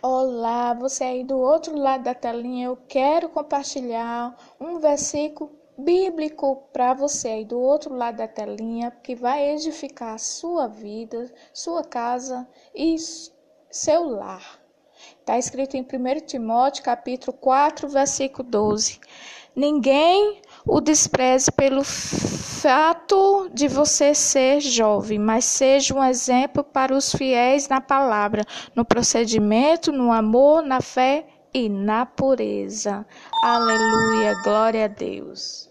Olá, você aí do outro lado da telinha, eu quero compartilhar um versículo bíblico para você aí do outro lado da telinha, que vai edificar a sua vida, sua casa e seu lar. Está escrito em 1 Timóteo, capítulo 4, versículo 12. Ninguém o despreze pelo fato de você ser jovem, mas seja um exemplo para os fiéis na palavra, no procedimento, no amor, na fé e na pureza. Aleluia, glória a Deus.